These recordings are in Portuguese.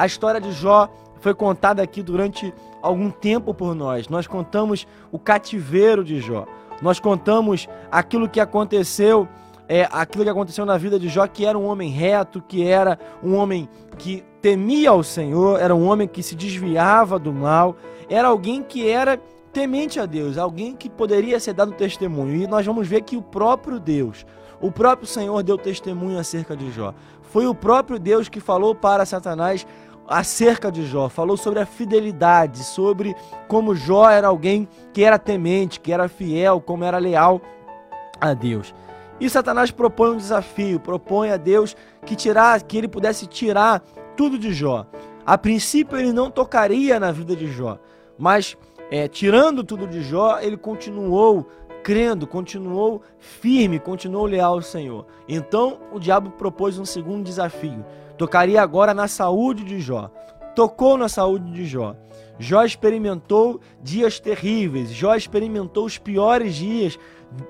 A história de Jó foi contada aqui durante algum tempo por nós. Nós contamos o cativeiro de Jó. Nós contamos aquilo que aconteceu, é, aquilo que aconteceu na vida de Jó, que era um homem reto, que era um homem que temia ao Senhor, era um homem que se desviava do mal, era alguém que era temente a Deus, alguém que poderia ser dado testemunho. E nós vamos ver que o próprio Deus, o próprio Senhor deu testemunho acerca de Jó. Foi o próprio Deus que falou para Satanás acerca de Jó, falou sobre a fidelidade, sobre como Jó era alguém que era temente, que era fiel, como era leal a Deus. E Satanás propõe um desafio, propõe a Deus que tirar, que ele pudesse tirar tudo de Jó. A princípio ele não tocaria na vida de Jó, mas é, tirando tudo de Jó, ele continuou crendo, continuou firme, continuou leal ao Senhor. Então o diabo propôs um segundo desafio. Tocaria agora na saúde de Jó. Tocou na saúde de Jó. Jó experimentou dias terríveis, Jó experimentou os piores dias,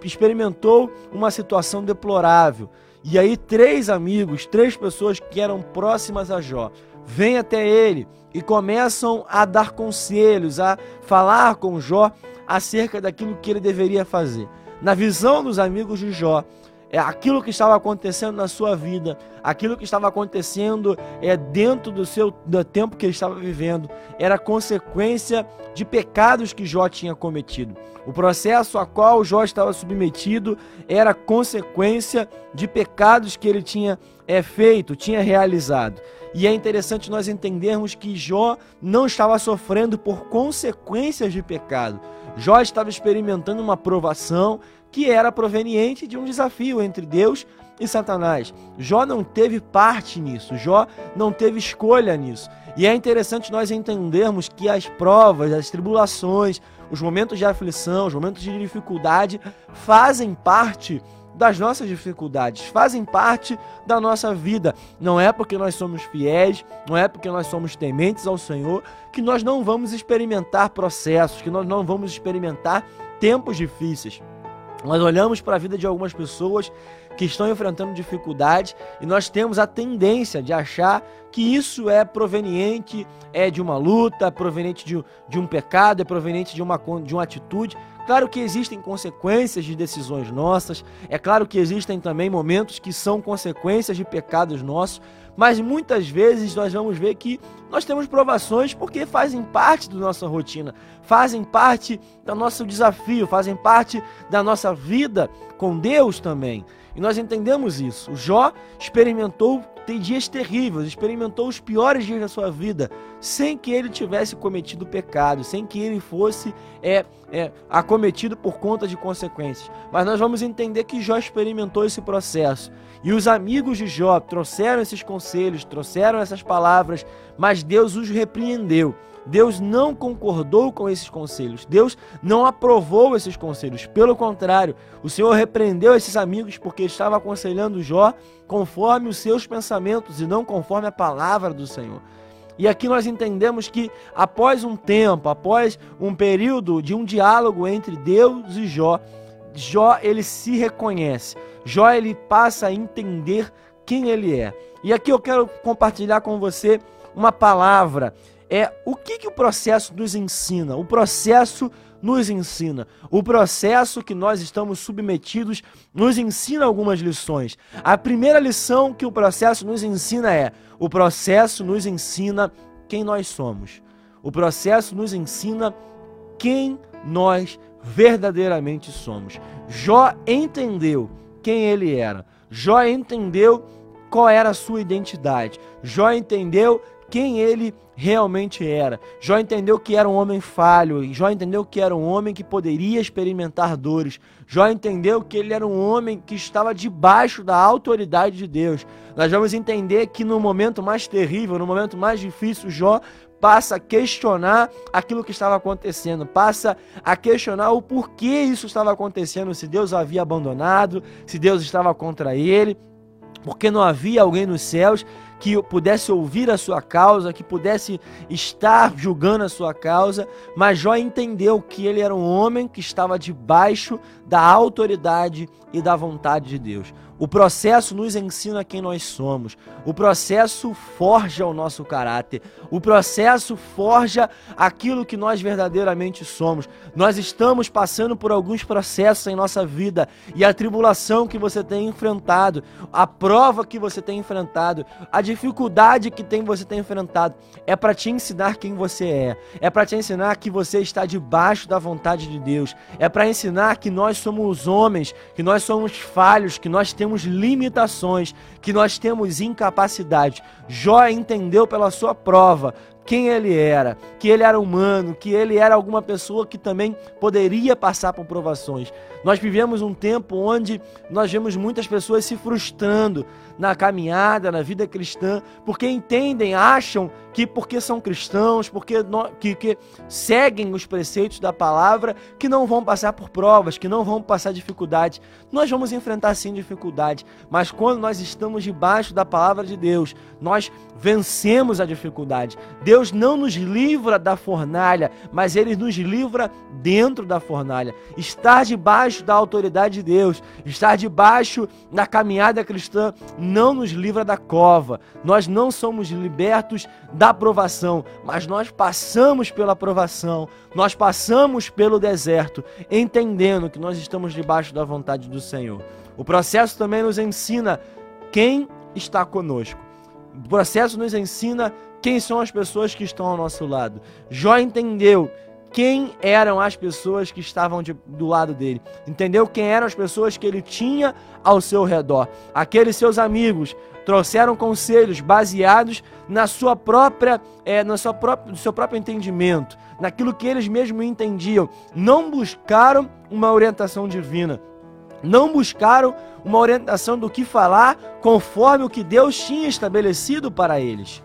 experimentou uma situação deplorável. E aí, três amigos, três pessoas que eram próximas a Jó, vêm até ele e começam a dar conselhos, a falar com Jó acerca daquilo que ele deveria fazer. Na visão dos amigos de Jó, é aquilo que estava acontecendo na sua vida, aquilo que estava acontecendo é dentro do seu do tempo que ele estava vivendo, era consequência de pecados que Jó tinha cometido. O processo a qual Jó estava submetido era consequência de pecados que ele tinha é, feito, tinha realizado. E é interessante nós entendermos que Jó não estava sofrendo por consequências de pecado. Jó estava experimentando uma provação, que era proveniente de um desafio entre Deus e Satanás. Jó não teve parte nisso, Jó não teve escolha nisso. E é interessante nós entendermos que as provas, as tribulações, os momentos de aflição, os momentos de dificuldade fazem parte das nossas dificuldades, fazem parte da nossa vida. Não é porque nós somos fiéis, não é porque nós somos tementes ao Senhor que nós não vamos experimentar processos, que nós não vamos experimentar tempos difíceis. Nós olhamos para a vida de algumas pessoas que estão enfrentando dificuldades e nós temos a tendência de achar que isso é proveniente é de uma luta, é proveniente de, de um pecado, é proveniente de uma, de uma atitude. Claro que existem consequências de decisões nossas, é claro que existem também momentos que são consequências de pecados nossos, mas muitas vezes nós vamos ver que nós temos provações porque fazem parte da nossa rotina, fazem parte do nosso desafio, fazem parte da nossa vida com Deus também. E nós entendemos isso. O Jó experimentou tem dias terríveis, experimentou os piores dias da sua vida, sem que ele tivesse cometido pecado, sem que ele fosse é, é, acometido por conta de consequências. Mas nós vamos entender que Jó experimentou esse processo. E os amigos de Jó trouxeram esses conselhos, trouxeram essas palavras, mas Deus os repreendeu. Deus não concordou com esses conselhos, Deus não aprovou esses conselhos. Pelo contrário, o Senhor repreendeu esses amigos porque estava aconselhando Jó conforme os seus pensamentos e não conforme a palavra do Senhor. E aqui nós entendemos que após um tempo, após um período de um diálogo entre Deus e Jó, Jó ele se reconhece. Jó ele passa a entender quem ele é. E aqui eu quero compartilhar com você uma palavra é o que, que o processo nos ensina. O processo nos ensina. O processo que nós estamos submetidos nos ensina algumas lições. A primeira lição que o processo nos ensina é: o processo nos ensina quem nós somos. O processo nos ensina quem nós verdadeiramente somos. Jó entendeu quem ele era. Jó entendeu qual era a sua identidade. Jó entendeu quem ele realmente era. Jó entendeu que era um homem falho, Jó entendeu que era um homem que poderia experimentar dores. Jó entendeu que ele era um homem que estava debaixo da autoridade de Deus. Nós vamos entender que no momento mais terrível, no momento mais difícil, Jó passa a questionar aquilo que estava acontecendo, passa a questionar o porquê isso estava acontecendo, se Deus havia abandonado, se Deus estava contra ele, porque não havia alguém nos céus que pudesse ouvir a sua causa, que pudesse estar julgando a sua causa, mas Jó entendeu que ele era um homem que estava debaixo da autoridade e da vontade de Deus. O processo nos ensina quem nós somos. O processo forja o nosso caráter. O processo forja aquilo que nós verdadeiramente somos. Nós estamos passando por alguns processos em nossa vida e a tribulação que você tem enfrentado, a prova que você tem enfrentado, a dificuldade que tem você tem enfrentado é para te ensinar quem você é. É para te ensinar que você está debaixo da vontade de Deus. É para ensinar que nós somos homens, que nós somos falhos, que nós temos temos limitações, que nós temos incapacidade. Jó entendeu pela sua prova quem ele era, que ele era humano, que ele era alguma pessoa que também poderia passar por provações. Nós vivemos um tempo onde nós vemos muitas pessoas se frustrando na caminhada, na vida cristã, porque entendem, acham que porque são cristãos, porque que, que seguem os preceitos da palavra, que não vão passar por provas, que não vão passar dificuldades. Nós vamos enfrentar sim dificuldades, mas quando nós estamos debaixo da palavra de Deus, nós vencemos a dificuldade. Deus não nos livra da fornalha, mas ele nos livra dentro da fornalha. Estar debaixo da autoridade de Deus, estar debaixo da caminhada cristã não nos livra da cova. Nós não somos libertos da provação, mas nós passamos pela provação, nós passamos pelo deserto, entendendo que nós estamos debaixo da vontade do Senhor. O processo também nos ensina quem está conosco. O processo nos ensina quem são as pessoas que estão ao nosso lado. Jó entendeu quem eram as pessoas que estavam de, do lado dele. Entendeu quem eram as pessoas que ele tinha ao seu redor. Aqueles seus amigos trouxeram conselhos baseados na sua própria, é, na sua própria, no seu próprio entendimento, naquilo que eles mesmos entendiam. Não buscaram uma orientação divina. Não buscaram uma orientação do que falar conforme o que Deus tinha estabelecido para eles.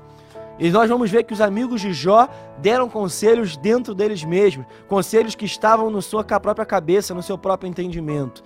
E nós vamos ver que os amigos de Jó deram conselhos dentro deles mesmos, conselhos que estavam na sua própria cabeça, no seu próprio entendimento.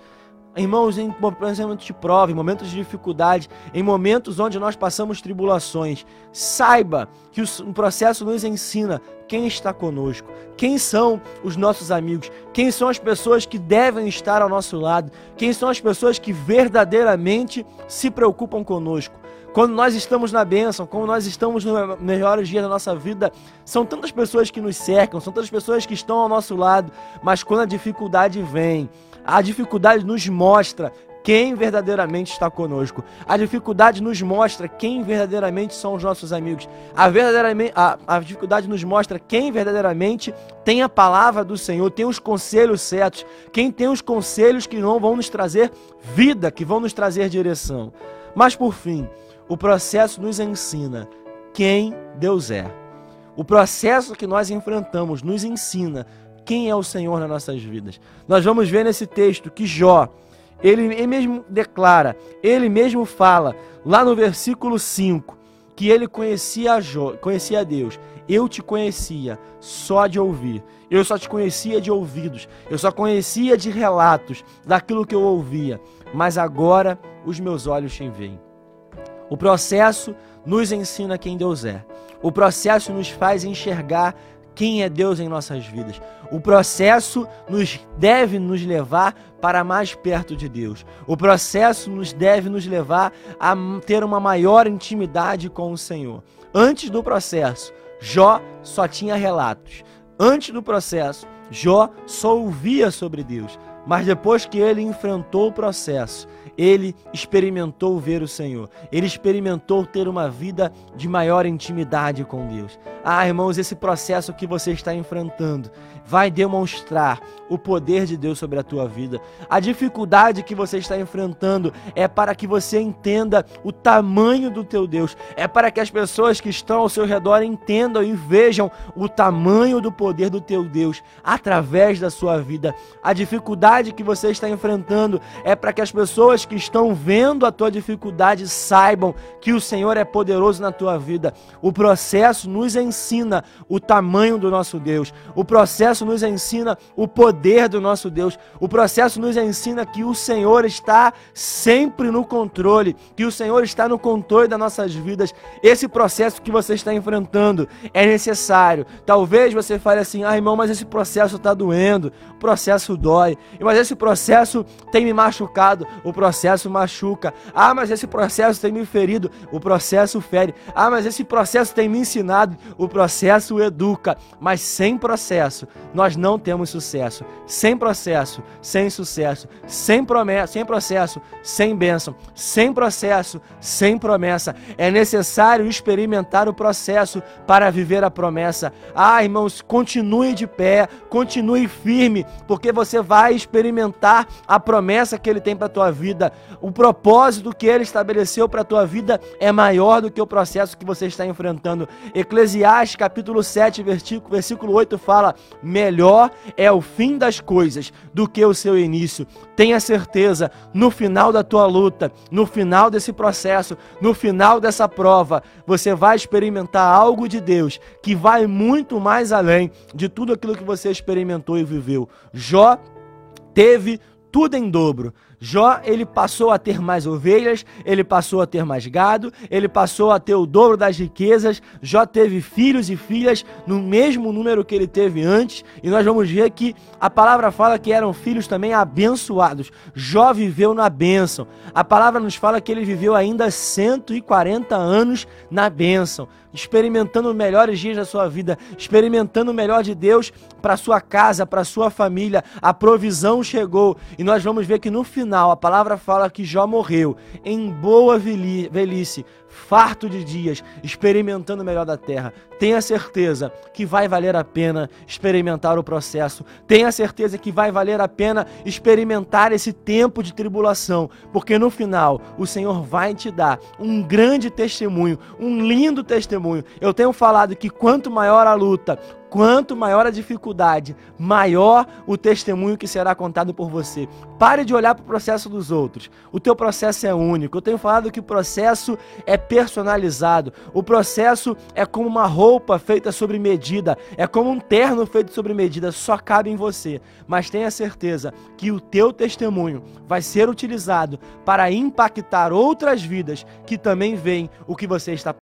Irmãos, em momentos de prova, em momentos de dificuldade, em momentos onde nós passamos tribulações, saiba que o processo nos ensina quem está conosco, quem são os nossos amigos, quem são as pessoas que devem estar ao nosso lado, quem são as pessoas que verdadeiramente se preocupam conosco. Quando nós estamos na bênção, quando nós estamos nos melhores dias da nossa vida, são tantas pessoas que nos cercam, são tantas pessoas que estão ao nosso lado, mas quando a dificuldade vem, a dificuldade nos mostra quem verdadeiramente está conosco. A dificuldade nos mostra quem verdadeiramente são os nossos amigos. A, verdadeiramente, a, a, dificuldade nos mostra quem verdadeiramente tem a palavra do Senhor, tem os conselhos certos, quem tem os conselhos que não vão nos trazer vida, que vão nos trazer direção. Mas por fim, o processo nos ensina quem Deus é. O processo que nós enfrentamos nos ensina quem é o Senhor nas nossas vidas. Nós vamos ver nesse texto que Jó, ele, mesmo declara, ele mesmo fala, lá no versículo 5, que ele conhecia, Jó, conhecia Deus. Eu te conhecia só de ouvir. Eu só te conhecia de ouvidos. Eu só conhecia de relatos daquilo que eu ouvia. Mas agora os meus olhos te veem. O processo nos ensina quem Deus é. O processo nos faz enxergar quem é Deus em nossas vidas. O processo nos deve nos levar para mais perto de Deus. O processo nos deve nos levar a ter uma maior intimidade com o Senhor. Antes do processo, Jó só tinha relatos. Antes do processo, Jó só ouvia sobre Deus. Mas depois que ele enfrentou o processo, ele experimentou ver o Senhor, ele experimentou ter uma vida de maior intimidade com Deus. Ah, irmãos, esse processo que você está enfrentando vai demonstrar o poder de Deus sobre a tua vida. A dificuldade que você está enfrentando é para que você entenda o tamanho do teu Deus, é para que as pessoas que estão ao seu redor entendam e vejam o tamanho do poder do teu Deus através da sua vida. A dificuldade que você está enfrentando é para que as pessoas que estão vendo a tua dificuldade saibam que o Senhor é poderoso na tua vida. O processo nos ensina o tamanho do nosso Deus. O processo nos ensina o poder do nosso Deus. O processo nos ensina que o Senhor está sempre no controle, que o Senhor está no controle das nossas vidas. Esse processo que você está enfrentando é necessário. Talvez você fale assim: ah, irmão, mas esse processo está doendo, o processo dói, mas esse processo tem me machucado, o processo machuca. Ah, mas esse processo tem me ferido, o processo fere. Ah, mas esse processo tem me ensinado, o processo educa. Mas sem processo, nós não temos sucesso. Sem processo, sem sucesso. Sem promessa, sem processo, sem bênção. Sem processo, sem promessa. É necessário experimentar o processo para viver a promessa. Ah, irmãos, continue de pé, continue firme, porque você vai experimentar a promessa que ele tem para tua vida. O propósito que ele estabeleceu para tua vida é maior do que o processo que você está enfrentando. Eclesiastes capítulo 7, versículo, versículo 8 fala: Melhor é o fim das coisas do que o seu início. Tenha certeza, no final da tua luta, no final desse processo, no final dessa prova, você vai experimentar algo de Deus que vai muito mais além de tudo aquilo que você experimentou e viveu. Jó teve tudo em dobro. Jó, ele passou a ter mais ovelhas, ele passou a ter mais gado, ele passou a ter o dobro das riquezas. Jó teve filhos e filhas no mesmo número que ele teve antes, e nós vamos ver que a palavra fala que eram filhos também abençoados. Jó viveu na bênção. A palavra nos fala que ele viveu ainda 140 anos na bênção experimentando melhores dias da sua vida, experimentando o melhor de Deus para sua casa, para sua família. A provisão chegou e nós vamos ver que no final a palavra fala que Jó morreu em boa velhice, farto de dias, experimentando o melhor da terra. Tenha certeza que vai valer a pena experimentar o processo. Tenha certeza que vai valer a pena experimentar esse tempo de tribulação, porque no final o Senhor vai te dar um grande testemunho, um lindo testemunho. Eu tenho falado que quanto maior a luta, Quanto maior a dificuldade, maior o testemunho que será contado por você. Pare de olhar para o processo dos outros. O teu processo é único. Eu tenho falado que o processo é personalizado. O processo é como uma roupa feita sobre medida, é como um terno feito sobre medida, só cabe em você. Mas tenha certeza que o teu testemunho vai ser utilizado para impactar outras vidas que também veem o que você está